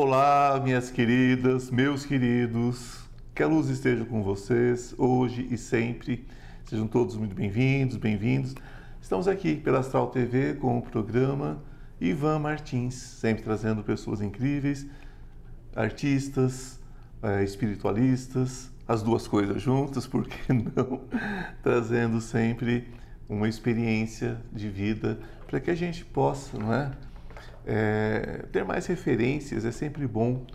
Olá, minhas queridas, meus queridos, que a luz esteja com vocês hoje e sempre. Sejam todos muito bem-vindos, bem-vindos. Estamos aqui pela Astral TV com o programa Ivan Martins, sempre trazendo pessoas incríveis, artistas, é, espiritualistas, as duas coisas juntas, por que não? Trazendo sempre uma experiência de vida para que a gente possa, não é? É? ter mais referências é sempre bom.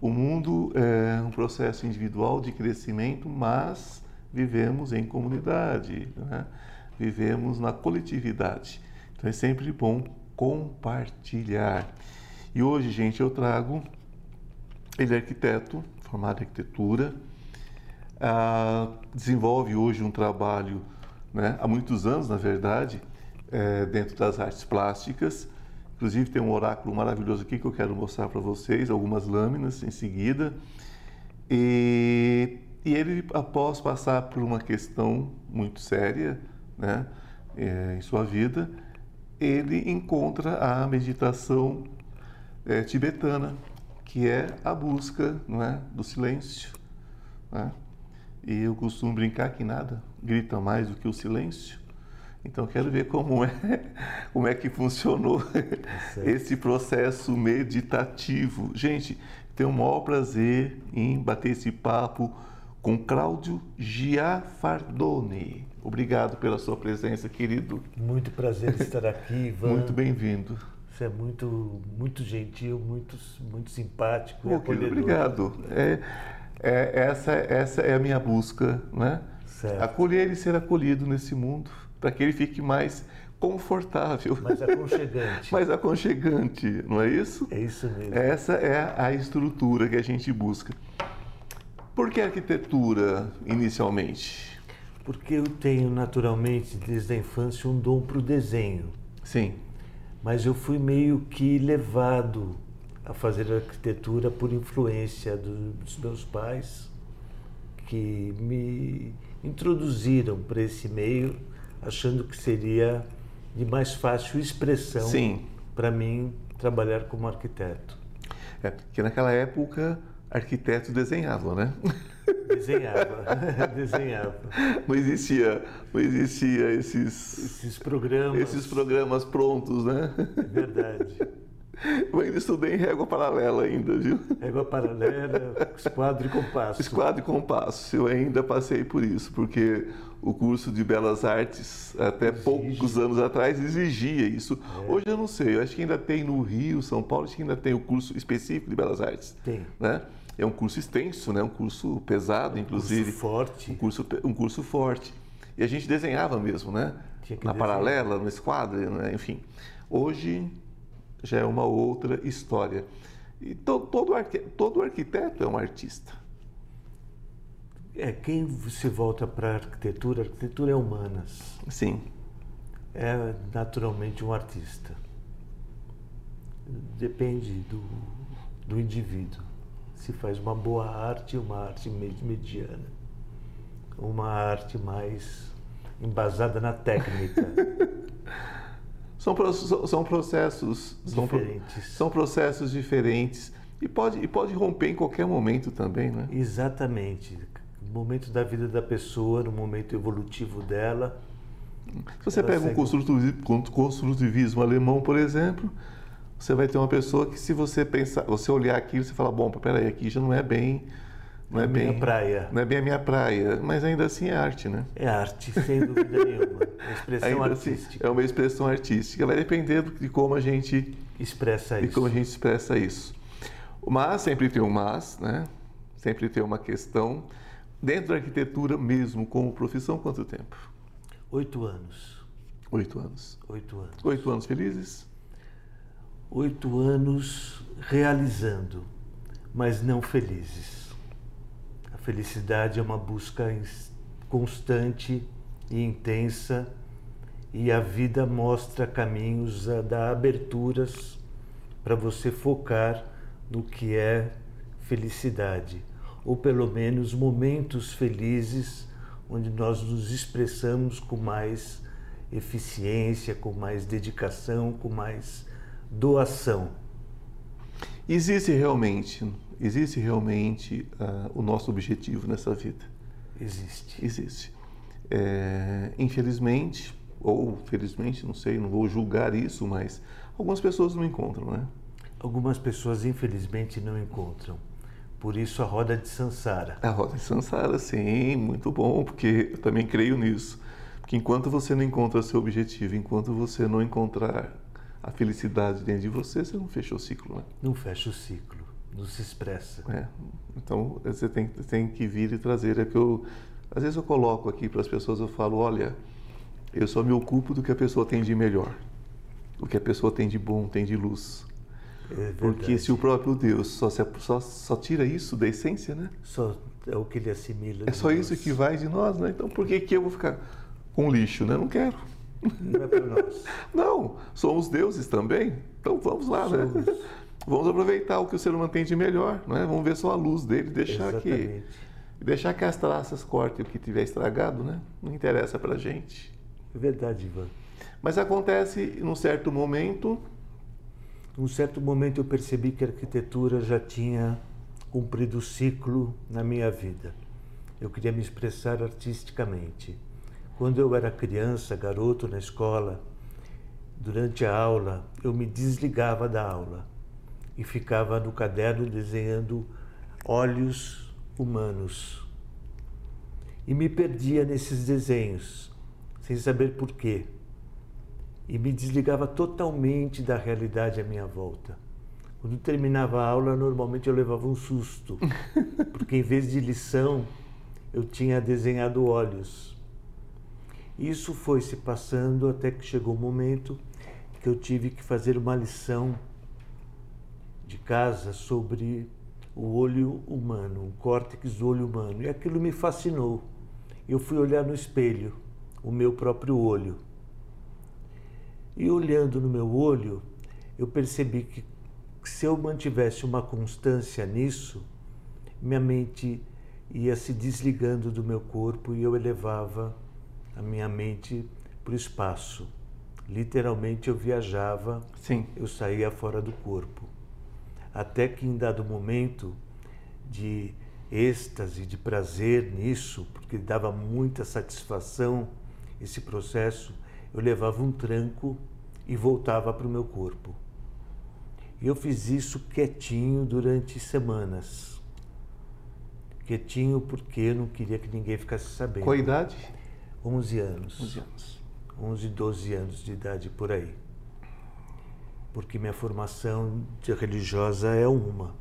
O mundo é um processo individual de crescimento, mas vivemos em comunidade, né? vivemos na coletividade. Então é sempre bom compartilhar. E hoje, gente, eu trago. Ele é arquiteto, formado em arquitetura, ah, desenvolve hoje um trabalho, né, há muitos anos, na verdade, é, dentro das artes plásticas. Inclusive, tem um oráculo maravilhoso aqui que eu quero mostrar para vocês, algumas lâminas em seguida. E, e ele, após passar por uma questão muito séria né, é, em sua vida, ele encontra a meditação é, tibetana, que é a busca não é, do silêncio. Né? E eu costumo brincar que nada grita mais do que o silêncio. Então quero ver como é, como é que funcionou é esse processo meditativo. Gente, tenho o maior prazer em bater esse papo com Cláudio Giafardone. Obrigado pela sua presença, querido. Muito prazer estar aqui, Ivan. Muito bem-vindo. Você é muito, muito gentil, muito, muito simpático. Pô, querido, obrigado. É, é, essa, essa é a minha busca, né? Certo. Acolher e ser acolhido nesse mundo, para que ele fique mais confortável. Mais aconchegante. mais aconchegante, não é isso? É isso mesmo. Essa é a estrutura que a gente busca. Por que arquitetura inicialmente? Porque eu tenho naturalmente desde a infância um dom para o desenho. Sim. Mas eu fui meio que levado a fazer arquitetura por influência do, dos meus pais, que me introduziram para esse meio, achando que seria de mais fácil expressão para mim trabalhar como arquiteto. É, porque naquela época arquitetos desenhavam, né? Desenhava, desenhava. Não existia, não existia esses, esses programas. Esses programas prontos, né? É verdade. Eu ainda estudei em régua paralela ainda, viu? Régua paralela, esquadro e compasso. Esquadro e compasso. Eu ainda passei por isso, porque o curso de Belas Artes, até Exige. poucos anos atrás, exigia isso. É. Hoje eu não sei, eu acho que ainda tem no Rio, São Paulo, acho que ainda tem o curso específico de Belas Artes. Tem. Né? É um curso extenso, né? um curso pesado, inclusive. Um curso forte. Um curso, um curso forte. E a gente desenhava mesmo, né? Na desenhar. paralela, no esquadro, né? enfim. Hoje já é uma outra história. E to, todo, todo arquiteto é um artista. É, quem se volta para a arquitetura, a arquitetura é humanas. Sim. É naturalmente um artista. Depende do, do indivíduo se faz uma boa arte, uma arte mediana, uma arte mais embasada na técnica. são, são processos diferentes. São, são, processos diferentes e pode, e pode romper em qualquer momento também, né? Exatamente. No momento da vida da pessoa, no momento evolutivo dela. Se você pega segue... um construtivismo alemão, por exemplo, você vai ter uma pessoa que se você pensar, você olhar aquilo, você fala, bom, peraí, aqui já não é bem não é, é bem praia. Não é bem a minha praia, mas ainda assim é arte, né? É arte, sem dúvida nenhuma. É expressão ainda assim, artística. Assim, é uma expressão artística. Vai depender de como a gente expressa de isso. como a gente expressa isso. Mas sempre tem um mas, né? Sempre tem uma questão. Dentro da arquitetura mesmo, como profissão, quanto tempo? Oito anos. Oito anos. Oito anos. Oito anos felizes? oito anos realizando, mas não felizes. Felicidade é uma busca constante e intensa, e a vida mostra caminhos dar aberturas para você focar no que é felicidade, ou pelo menos momentos felizes onde nós nos expressamos com mais eficiência, com mais dedicação, com mais doação. Existe realmente, existe realmente uh, o nosso objetivo nessa vida? Existe. Existe. É, infelizmente, ou felizmente, não sei, não vou julgar isso, mas algumas pessoas não encontram, né? Algumas pessoas, infelizmente, não encontram. Por isso a roda de Sansara. A roda de Sansara, sim, muito bom, porque eu também creio nisso. Porque enquanto você não encontra seu objetivo, enquanto você não encontrar a felicidade dentro de você, você não fecha o ciclo, né? Não fecha o ciclo, não se expressa. É. Então você tem, tem que vir e trazer. É que eu, às vezes eu coloco aqui para as pessoas, eu falo, olha, eu só me ocupo do que a pessoa tem de melhor, o que a pessoa tem de bom, tem de luz. É Porque se o próprio Deus só, se, só, só tira isso da essência, né? Só é o que ele assimila. É só nós. isso que vai de nós, né? Então por que, que eu vou ficar com lixo, né? Não quero. Não é para nós. Não, somos deuses também. Então vamos lá, né? somos. né? Vamos aproveitar o que o ser humano tem de melhor, né? Vamos ver só a luz dele, deixar Exatamente. que deixar que as traças cortem o que tiver estragado, né? Não interessa para gente. É verdade, Ivan. Mas acontece num certo momento. Num certo momento eu percebi que a arquitetura já tinha cumprido o ciclo na minha vida. Eu queria me expressar artisticamente. Quando eu era criança, garoto na escola, durante a aula, eu me desligava da aula e ficava no caderno desenhando olhos humanos. E me perdia nesses desenhos, sem saber porquê. E me desligava totalmente da realidade à minha volta. Quando terminava a aula, normalmente eu levava um susto, porque em vez de lição, eu tinha desenhado olhos. Isso foi se passando até que chegou o momento que eu tive que fazer uma lição de casa sobre o olho humano, o córtex do olho humano. E aquilo me fascinou. Eu fui olhar no espelho, o meu próprio olho. E olhando no meu olho, eu percebi que se eu mantivesse uma constância nisso, minha mente ia se desligando do meu corpo e eu elevava a minha mente para o espaço. Literalmente eu viajava, Sim. eu saía fora do corpo. Até que em dado momento de êxtase, de prazer nisso, porque dava muita satisfação esse processo, eu levava um tranco e voltava para o meu corpo. E eu fiz isso quietinho durante semanas. Quietinho porque eu não queria que ninguém ficasse sabendo. Qual a idade? 11 anos. 11 anos. 11, 12 anos de idade por aí. Porque minha formação religiosa é uma.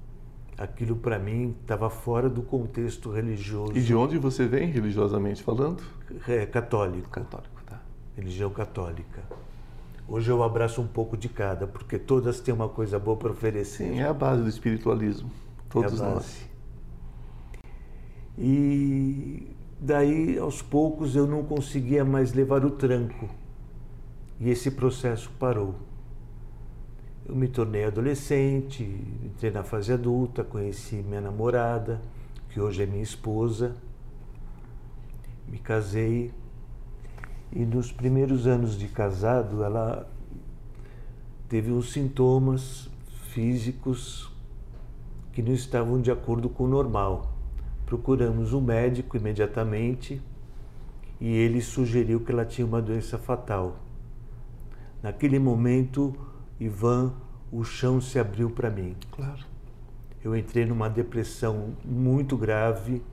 Aquilo para mim estava fora do contexto religioso. E de onde você vem religiosamente falando? É católico. Católico, tá. Religião católica. Hoje eu abraço um pouco de cada, porque todas têm uma coisa boa para oferecer. Sim, é a base do espiritualismo. Todos é nós. E Daí, aos poucos, eu não conseguia mais levar o tranco e esse processo parou. Eu me tornei adolescente, entrei na fase adulta, conheci minha namorada, que hoje é minha esposa, me casei e nos primeiros anos de casado ela teve uns sintomas físicos que não estavam de acordo com o normal. Procuramos um médico imediatamente e ele sugeriu que ela tinha uma doença fatal. Naquele momento, Ivan, o chão se abriu para mim. Claro. Eu entrei numa depressão muito grave,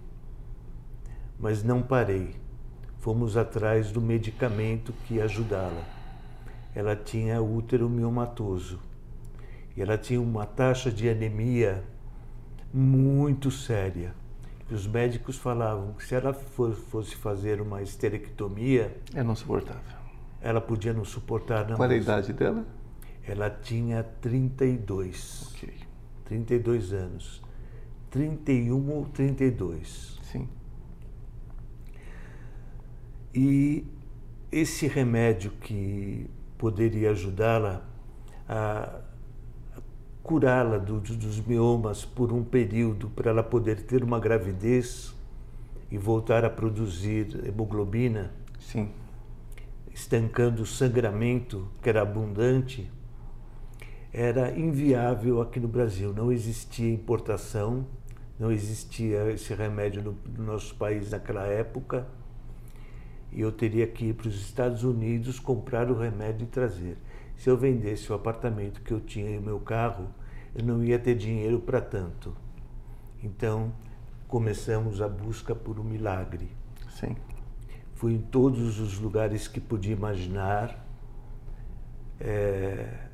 mas não parei. Fomos atrás do medicamento que ia ajudá-la. Ela tinha útero miomatoso e ela tinha uma taxa de anemia muito séria os médicos falavam que se ela fosse fazer uma esterectomia. É não suportável. Ela podia não suportar. Não, Qual a idade dela? Ela tinha 32. Ok. 32 anos. 31 ou 32. Sim. E esse remédio que poderia ajudá-la a curá-la do, dos miomas por um período para ela poder ter uma gravidez e voltar a produzir hemoglobina, Sim. estancando o sangramento que era abundante, era inviável aqui no Brasil. Não existia importação, não existia esse remédio no, no nosso país naquela época. E eu teria que ir para os Estados Unidos comprar o remédio e trazer. Se eu vendesse o apartamento que eu tinha e o meu carro, eu não ia ter dinheiro para tanto. Então, começamos a busca por um milagre. Sim. Fui em todos os lugares que podia imaginar, é,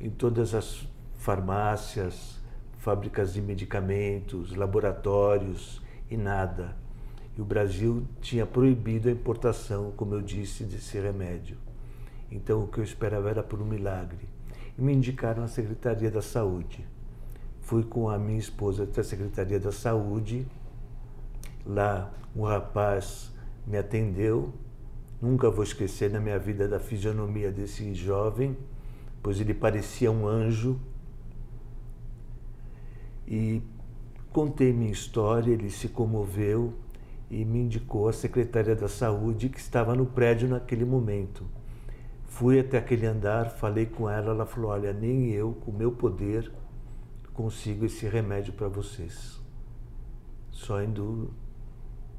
em todas as farmácias, fábricas de medicamentos, laboratórios e nada. E o Brasil tinha proibido a importação, como eu disse, desse remédio. Então o que eu esperava era por um milagre. Me indicaram a Secretaria da Saúde. Fui com a minha esposa até a Secretaria da Saúde. Lá um rapaz me atendeu. Nunca vou esquecer na minha vida da fisionomia desse jovem, pois ele parecia um anjo. E contei minha história, ele se comoveu e me indicou a secretária da saúde que estava no prédio naquele momento. Fui até aquele andar, falei com ela, ela falou: Olha, nem eu, com o meu poder, consigo esse remédio para vocês. Só indo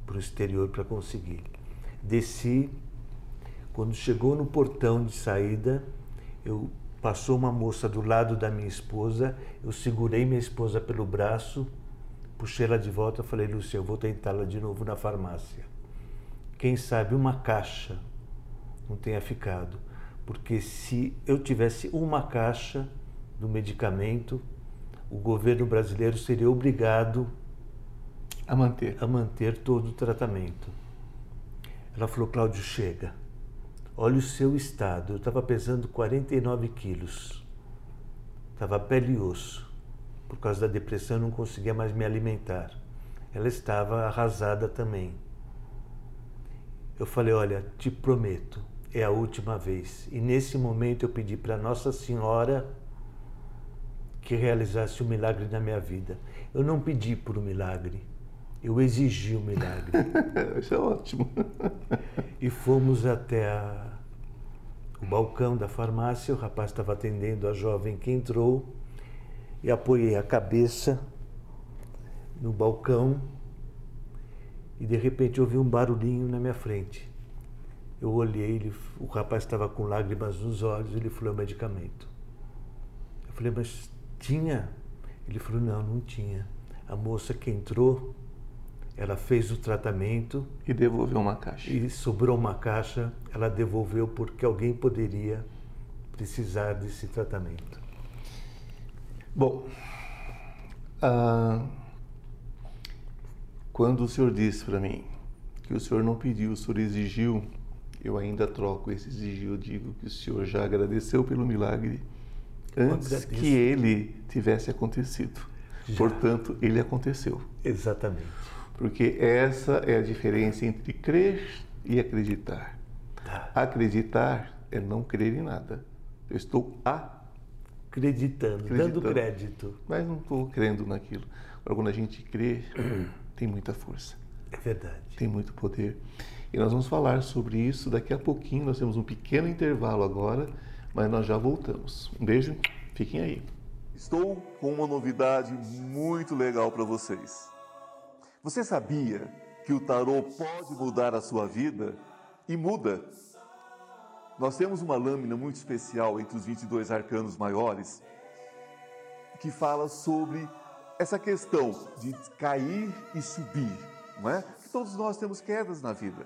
para o exterior para conseguir. Desci, quando chegou no portão de saída, eu passou uma moça do lado da minha esposa, eu segurei minha esposa pelo braço, puxei ela de volta, falei: Lúcia, eu vou tentá-la de novo na farmácia. Quem sabe uma caixa não tenha ficado porque se eu tivesse uma caixa do medicamento, o governo brasileiro seria obrigado a manter, a manter todo o tratamento. Ela falou, Cláudio, chega. Olha o seu estado. Eu estava pesando 49 quilos. Estava pele e osso. Por causa da depressão, não conseguia mais me alimentar. Ela estava arrasada também. Eu falei, olha, te prometo, é a última vez. E nesse momento eu pedi para Nossa Senhora que realizasse o um milagre na minha vida. Eu não pedi por um milagre, eu exigi o um milagre. Isso é ótimo. e fomos até a, o balcão da farmácia, o rapaz estava atendendo a jovem que entrou e apoiei a cabeça no balcão e de repente ouvi um barulhinho na minha frente. Eu olhei, ele, o rapaz estava com lágrimas nos olhos, ele falou: é medicamento. Eu falei: mas tinha? Ele falou: não, não tinha. A moça que entrou, ela fez o tratamento. E devolveu uma caixa. E sobrou uma caixa, ela devolveu porque alguém poderia precisar desse tratamento. Bom, ah, quando o senhor disse para mim que o senhor não pediu, o senhor exigiu eu ainda troco esse exigir, eu digo que o Senhor já agradeceu pelo milagre antes que ele tivesse acontecido. Já. Portanto, ele aconteceu. Exatamente. Porque essa é a diferença entre crer e acreditar. Tá. Acreditar é não crer em nada. Eu estou acreditando, acreditando dando crédito. Mas não estou crendo naquilo. Agora, quando a gente crê, tem muita força. É verdade. Tem muito poder. E nós vamos falar sobre isso daqui a pouquinho. Nós temos um pequeno intervalo agora, mas nós já voltamos. Um beijo, fiquem aí. Estou com uma novidade muito legal para vocês. Você sabia que o tarô pode mudar a sua vida? E muda. Nós temos uma lâmina muito especial entre os 22 arcanos maiores que fala sobre essa questão de cair e subir, não é? Todos nós temos quedas na vida.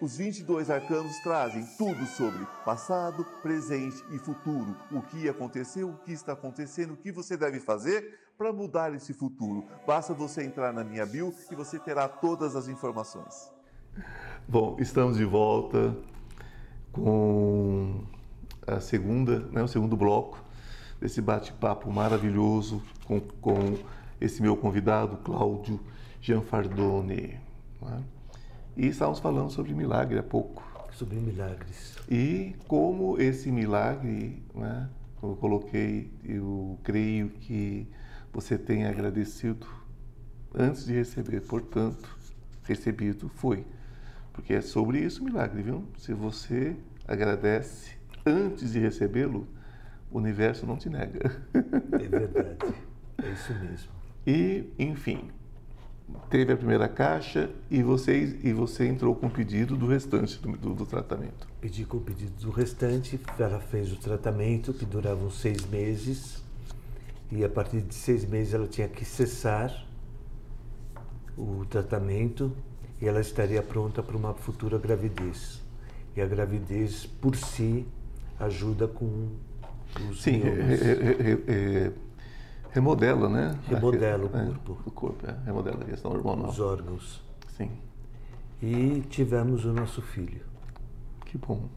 os 22 arcanos trazem tudo sobre passado, presente e futuro. O que aconteceu, o que está acontecendo, o que você deve fazer para mudar esse futuro. Basta você entrar na minha bio e você terá todas as informações. Bom, estamos de volta com a segunda, né, o segundo bloco desse bate-papo maravilhoso com, com esse meu convidado, Cláudio Gianfardone. Né? E estávamos falando sobre milagre há pouco. Sobre milagres. E como esse milagre, né, como eu coloquei, eu creio que você tem agradecido antes de receber, portanto, recebido foi. Porque é sobre isso o milagre, viu? Se você agradece antes de recebê-lo, o universo não te nega. É verdade. É isso mesmo. E, enfim, teve a primeira caixa e você, e você entrou com o pedido do restante do, do, do, tratamento. Pedi com o pedido do restante, ela fez o tratamento que durava uns seis meses e a partir de seis meses ela tinha que cessar o tratamento e ela estaria pronta para uma futura gravidez. E a gravidez por si ajuda com os Sim, é, é, é, remodela, né? Remodela o corpo. o corpo, é, remodela a questão hormonal. Os órgãos. Sim. E tivemos o nosso filho. Que bom.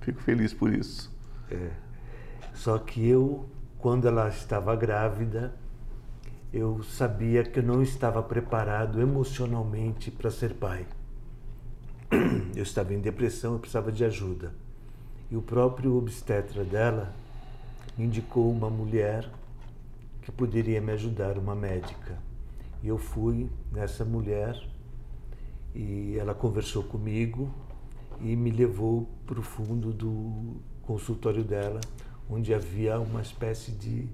Fico feliz por isso. É. Só que eu, quando ela estava grávida, eu sabia que eu não estava preparado emocionalmente para ser pai. Eu estava em depressão, eu precisava de ajuda. E o próprio obstetra dela indicou uma mulher que poderia me ajudar, uma médica. E eu fui nessa mulher e ela conversou comigo e me levou para o fundo do consultório dela, onde havia uma espécie de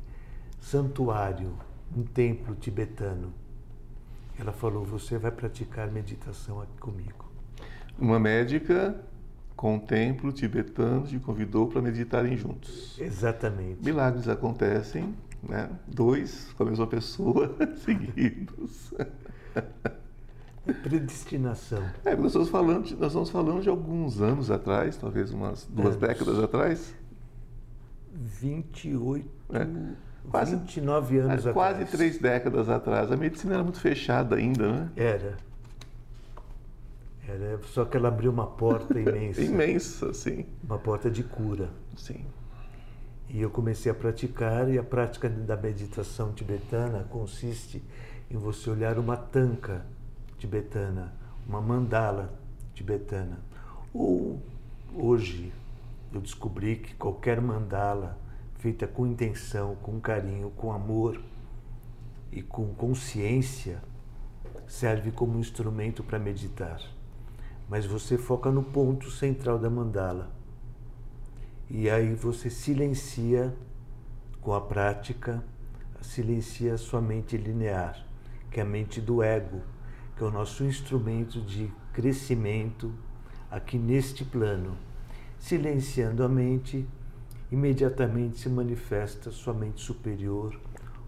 santuário um templo tibetano. Ela falou: Você vai praticar meditação aqui comigo. Uma médica com um templo tibetano te convidou para meditarem juntos. Exatamente. Milagres acontecem, né? Dois com a mesma pessoa seguidos. Predestinação. É, nós estamos falando, de, nós estamos falando de alguns anos atrás, talvez umas duas anos. décadas atrás. 28. É quase 29 anos quase atrás. três décadas atrás. A medicina era muito fechada ainda, né? Era. Era, só que ela abriu uma porta imensa. imensa, sim. Uma porta de cura. Sim. E eu comecei a praticar, e a prática da meditação tibetana consiste em você olhar uma tanca tibetana, uma mandala tibetana. Ou hoje eu descobri que qualquer mandala feita com intenção, com carinho, com amor e com consciência, serve como instrumento para meditar. Mas você foca no ponto central da mandala. E aí você silencia com a prática, silencia a sua mente linear, que é a mente do ego, que é o nosso instrumento de crescimento aqui neste plano. Silenciando a mente, imediatamente se manifesta sua mente superior,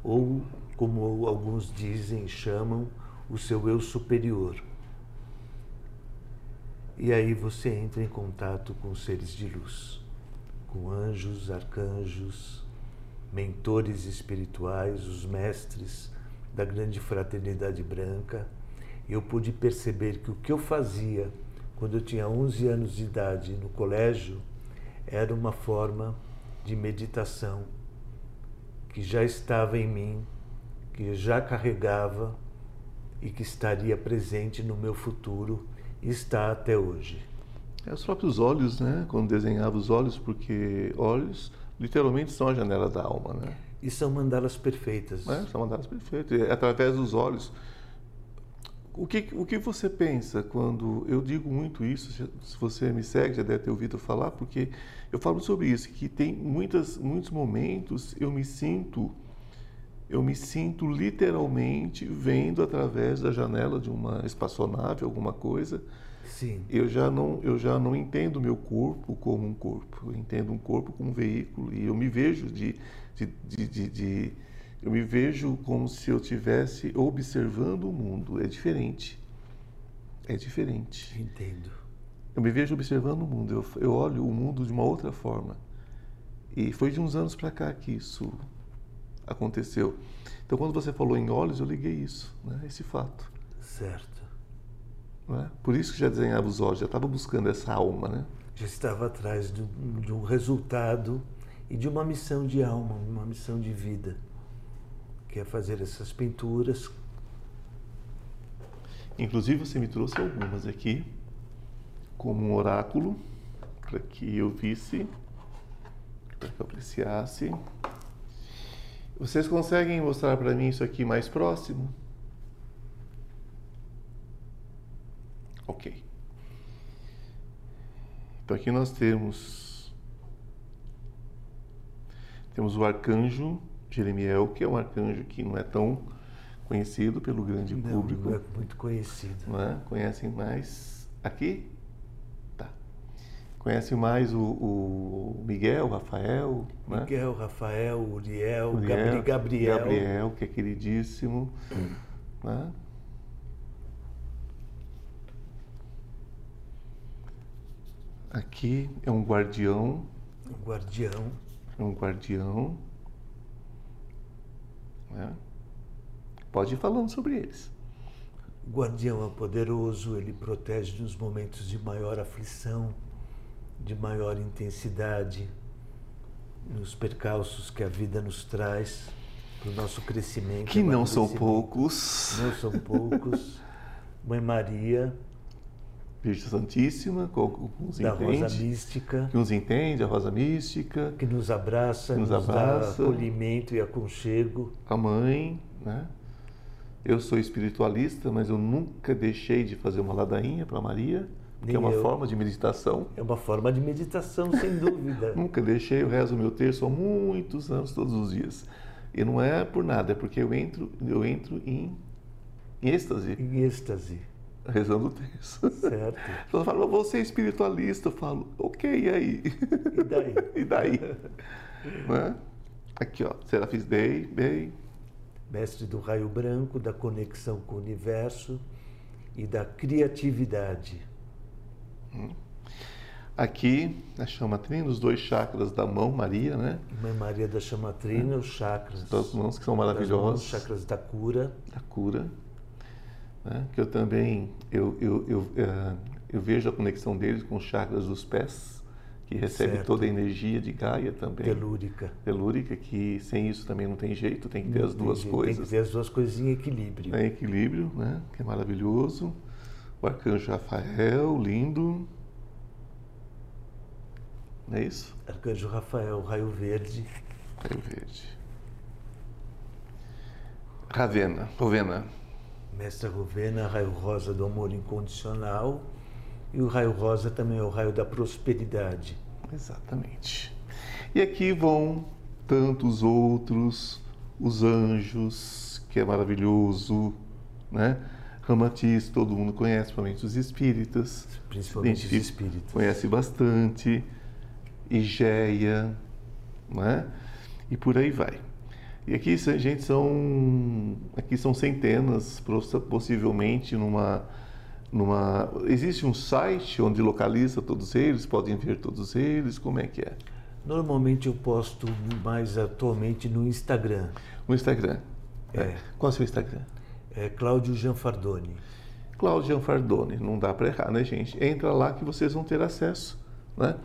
ou, como alguns dizem, chamam, o seu eu superior. E aí você entra em contato com seres de luz, com anjos, arcanjos, mentores espirituais, os mestres da grande fraternidade branca. Eu pude perceber que o que eu fazia quando eu tinha 11 anos de idade no colégio era uma forma de meditação que já estava em mim, que já carregava e que estaria presente no meu futuro e está até hoje. É os próprios olhos, né? Quando desenhava os olhos, porque olhos literalmente são a janela da alma, né? E são mandalas perfeitas. É, são mandalas perfeitas. É através dos olhos o que, o que você pensa quando eu digo muito isso? Se você me segue, já deve ter ouvido falar, porque eu falo sobre isso, que tem muitas, muitos momentos eu me sinto, eu me sinto literalmente vendo através da janela de uma espaçonave, alguma coisa. Sim. Eu já não, eu já não entendo meu corpo como um corpo. Eu entendo um corpo como um veículo e eu me vejo de, de, de, de, de eu me vejo como se eu estivesse observando o mundo. É diferente. É diferente. Entendo. Eu me vejo observando o mundo. Eu, eu olho o mundo de uma outra forma. E foi de uns anos para cá que isso aconteceu. Então, quando você falou em olhos, eu liguei isso, né? esse fato. Certo. É? Por isso que já desenhava os olhos, já estava buscando essa alma, né? Já estava atrás de, de um resultado e de uma missão de alma, uma missão de vida que é fazer essas pinturas. Inclusive você me trouxe algumas aqui como um oráculo para que eu visse, para que eu apreciasse. Vocês conseguem mostrar para mim isso aqui mais próximo? Ok. Então aqui nós temos temos o arcanjo Jeremiel, que é um arcanjo que não é tão conhecido pelo grande não, público. Não é muito conhecido. Não é? Conhecem mais aqui? Tá. Conhecem mais o, o Miguel, Rafael, né? Miguel, Rafael, Uriel, Uriel, Gabriel. Gabriel, que é queridíssimo. Né? Aqui é um guardião. Um guardião. É um guardião. Né? Pode ir falando sobre eles. O guardião é poderoso, ele protege nos momentos de maior aflição, de maior intensidade, nos percalços que a vida nos traz para o nosso crescimento. Que não são poucos. Não são poucos. Mãe Maria. Virgem Santíssima, que uns da entende, Rosa Mística. Que nos entende, a Rosa Mística. Que nos abraça, que nos, nos abraça, dá acolhimento e aconchego. A mãe, né? Eu sou espiritualista, mas eu nunca deixei de fazer uma ladainha para Maria, que é uma eu. forma de meditação. É uma forma de meditação, sem dúvida. nunca deixei, eu rezo o meu terço há muitos anos, todos os dias. E não é por nada, é porque eu entro, eu entro em, em êxtase. Em êxtase. Rezando o terço. Certo. Ela fala, você é espiritualista. Eu falo, ok, e aí? E daí? e daí? né? Aqui, ó, Serafis Day, bem, mestre do raio branco, da conexão com o universo e da criatividade. Aqui, a chamatrina, os dois chakras da mão, Maria, né? Mãe Maria da chamatrina, é. os chakras. Das mãos que são maravilhosos. Os chakras da cura. Da cura. Né? Que eu também, eu, eu, eu, uh, eu vejo a conexão deles com os chakras dos pés que recebe certo. toda a energia de Gaia também. Telúrica. Telúrica, que sem isso também não tem jeito, tem que ter não as duas jeito, coisas. Tem que ter as duas coisas em equilíbrio. Em equilíbrio, né? Que é maravilhoso. O arcanjo Rafael, lindo. Não é isso? Arcanjo Rafael, raio verde. Raio verde. Ravena, Rovena. Mestra Rovena, raio rosa do amor incondicional. E o raio rosa também é o raio da prosperidade. Exatamente. E aqui vão tantos outros, os anjos, que é maravilhoso, né? Ramatiz, todo mundo conhece, principalmente os espíritas. Principalmente os espíritas. Conhece bastante. Igeia, né? E por aí vai. E aqui, gente, são, aqui são centenas, possivelmente numa numa existe um site onde localiza todos eles? Podem ver todos eles? Como é que é? Normalmente eu posto mais atualmente no Instagram. No Instagram. É. qual é o seu Instagram? É Cláudio Gianfardoni. Cláudio Gianfardoni. Não dá para errar né gente? Entra lá que vocês vão ter acesso né?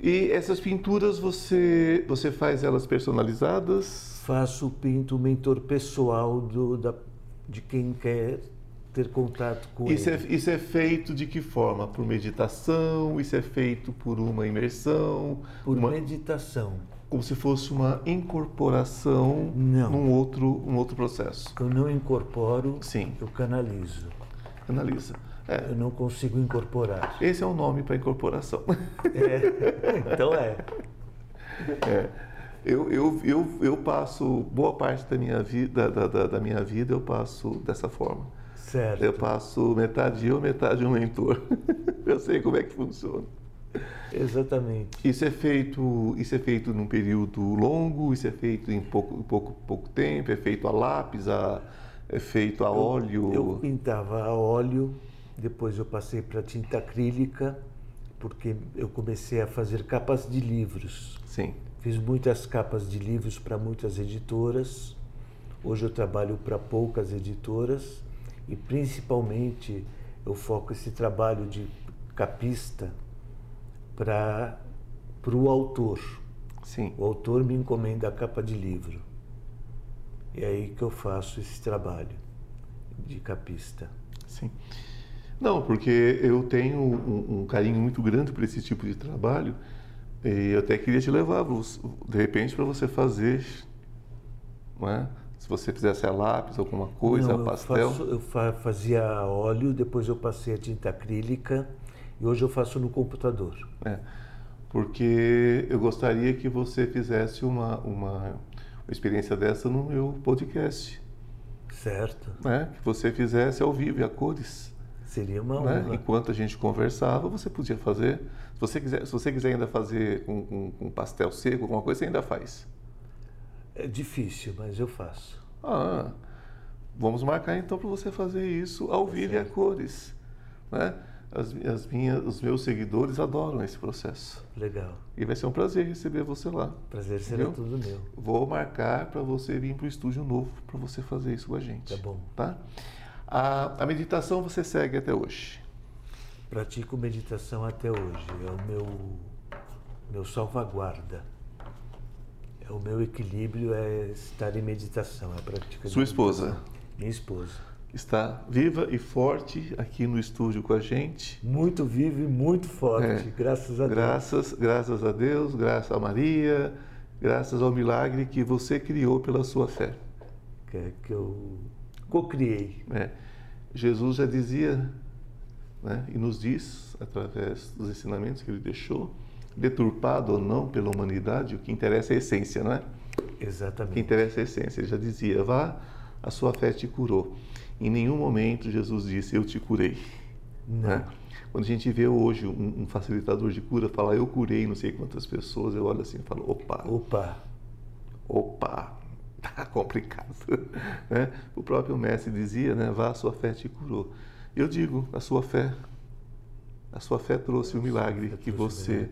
E essas pinturas você você faz elas personalizadas faço pinto mentor pessoal do da de quem quer ter contato com isso ele. É, isso é feito de que forma? Por meditação? Isso é feito por uma imersão? Por uma, meditação. Como se fosse uma incorporação não. num outro, um outro processo. Eu não incorporo, Sim. eu canalizo. Canaliza. É. Eu não consigo incorporar. Esse é o nome para incorporação. É. Então é. é. Eu, eu, eu, eu passo boa parte da minha vida, da, da, da minha vida eu passo dessa forma. Certo. Eu passo metade eu, metade um mentor. eu sei como é que funciona. Exatamente. Isso é feito, isso é feito num período longo, isso é feito em pouco, pouco, pouco tempo, é feito a lápis, a, é feito a eu, óleo. Eu pintava a óleo, depois eu passei para tinta acrílica, porque eu comecei a fazer capas de livros. Sim. Fiz muitas capas de livros para muitas editoras. Hoje eu trabalho para poucas editoras e principalmente eu foco esse trabalho de capista para o autor. Sim. O autor me encomenda a capa de livro. E é aí que eu faço esse trabalho de capista. Sim. Não, porque eu tenho um, um carinho muito grande por esse tipo de trabalho e eu até queria te levar, de repente, para você fazer, não é? Se você fizesse a lápis, alguma coisa, Não, a pastel. Eu, faço, eu fazia óleo, depois eu passei a tinta acrílica e hoje eu faço no computador. É, porque eu gostaria que você fizesse uma, uma, experiência dessa no meu podcast. Certo. Né? Que você fizesse ao vivo a cores. Seria uma né? honra. Enquanto a gente conversava, você podia fazer. Se você quiser, se você quiser ainda fazer um, um, um pastel seco, alguma coisa, você ainda faz. É difícil, mas eu faço. Ah, vamos marcar então para você fazer isso ao vivo e a cores. Né? As, as minhas, os meus seguidores adoram esse processo. Legal. E vai ser um prazer receber você lá. Prazer será Viu? tudo meu. Vou marcar para você vir para o estúdio novo para você fazer isso com a gente. Tá bom. Tá? A, a meditação você segue até hoje. Pratico meditação até hoje. É o meu, meu salvaguarda. É o meu equilíbrio é estar em meditação, é a prática Sua esposa. Minha esposa. está viva e forte aqui no estúdio com a gente. Muito vivo e muito forte, É. graças a Deus. Graças, graças a Deus, graças a Maria, graças ao milagre que você criou pela sua fé. Que, é que eu co-criei. né? Jesus já dizia né, e nos diz, através dos ensinamentos que ele deixou, deturpado ou não pela humanidade, o que interessa é a essência, não é? O que Exatamente. interessa é a essência. Ele já dizia: vá, a sua fé te curou. Em nenhum momento Jesus disse: eu te curei. Não. né? Quando a gente vê hoje um, um facilitador de cura falar eu curei não sei quantas pessoas, eu olho assim e falo: opa, Opa, opa, tá complicado. né? O próprio mestre dizia, né, vá, a sua fé te curou. Eu digo, a sua fé, a sua fé trouxe o milagre que você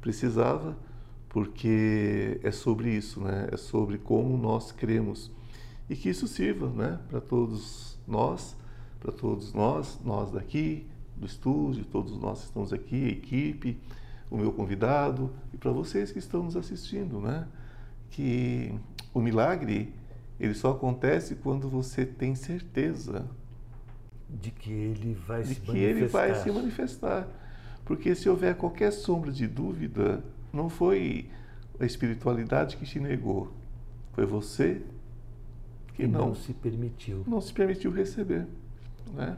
precisava, porque é sobre isso, né? É sobre como nós cremos e que isso sirva, né, para todos nós, para todos nós, nós daqui do estúdio, todos nós que estamos aqui, a equipe, o meu convidado e para vocês que estão nos assistindo, né? Que o milagre ele só acontece quando você tem certeza de que ele vai de se que ele vai manifestar. se manifestar. Porque se houver qualquer sombra de dúvida, não foi a espiritualidade que te negou, foi você que não, não se permitiu. não se permitiu receber. Né?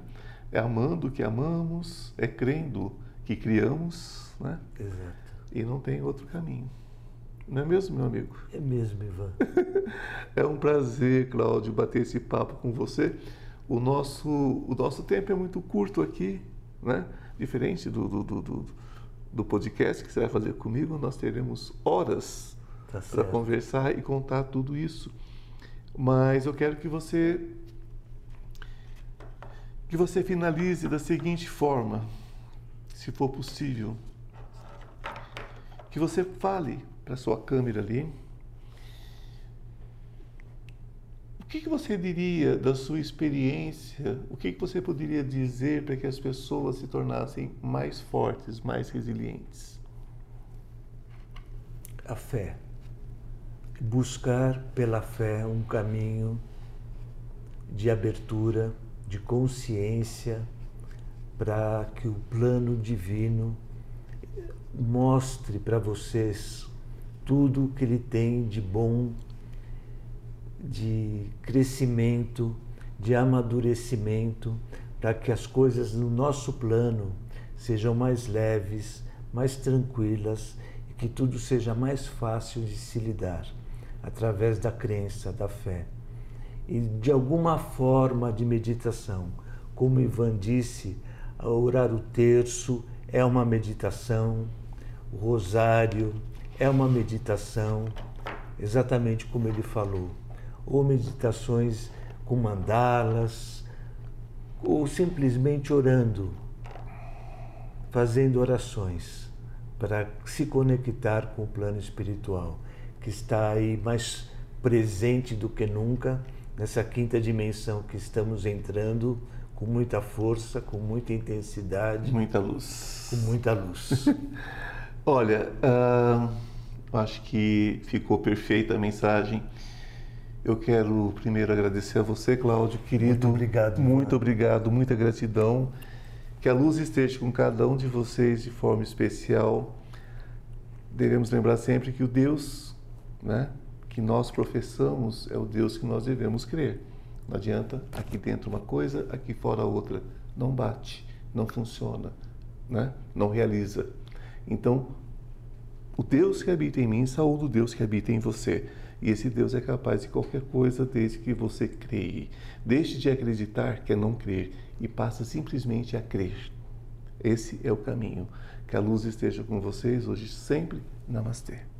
É amando que amamos, é crendo que criamos, né? Exato. e não tem outro caminho. Não é mesmo, meu amigo? É mesmo, Ivan. É um prazer, Cláudio, bater esse papo com você. O nosso, o nosso tempo é muito curto aqui, né? Diferente do, do, do, do, podcast que você vai fazer comigo, nós teremos horas Tá para conversar e contar tudo isso. Mas eu quero que você que você finalize da seguinte forma, se for possível, que você fale para sua câmera ali. O que, que você diria da sua experiência? O que, que você poderia dizer para que as pessoas se tornassem mais fortes, mais resilientes? A fé. Buscar pela fé um caminho de abertura, de consciência, para que o plano divino mostre para vocês tudo o que ele tem de bom, de crescimento, de amadurecimento, para que as coisas no nosso plano sejam mais leves, mais tranquilas e que tudo seja mais fácil de se lidar através da crença, da fé. E de alguma forma de meditação, como Ivan disse, orar o terço é uma meditação, o rosário é uma meditação, exatamente como ele falou, ou meditações com mandalas, ou simplesmente orando, fazendo orações para se conectar com o plano espiritual, que está aí mais presente do que nunca nessa quinta dimensão que estamos entrando com muita força, com muita intensidade, Muita luz. com muita luz. Olha, ah, acho que ficou perfeita a mensagem. Eu quero primeiro agradecer a você, Cláudio, querido. Muito obrigado. Muito obrigado, muita gratidão. Que a luz esteja com cada um de vocês de forma especial. Devemos lembrar sempre que o Deus né, que nós professamos é o Deus que nós devemos crer. Não adianta aqui dentro uma coisa, aqui fora outra. Não bate, não funciona, né? não realiza. Então, o Deus que habita em mim saúde o Deus que habita em você. E esse Deus é capaz de qualquer coisa desde que você creia. Deixe de acreditar que é não crer e passa simplesmente a crer. Esse é o caminho. Que a luz esteja com vocês hoje sempre. Namastê.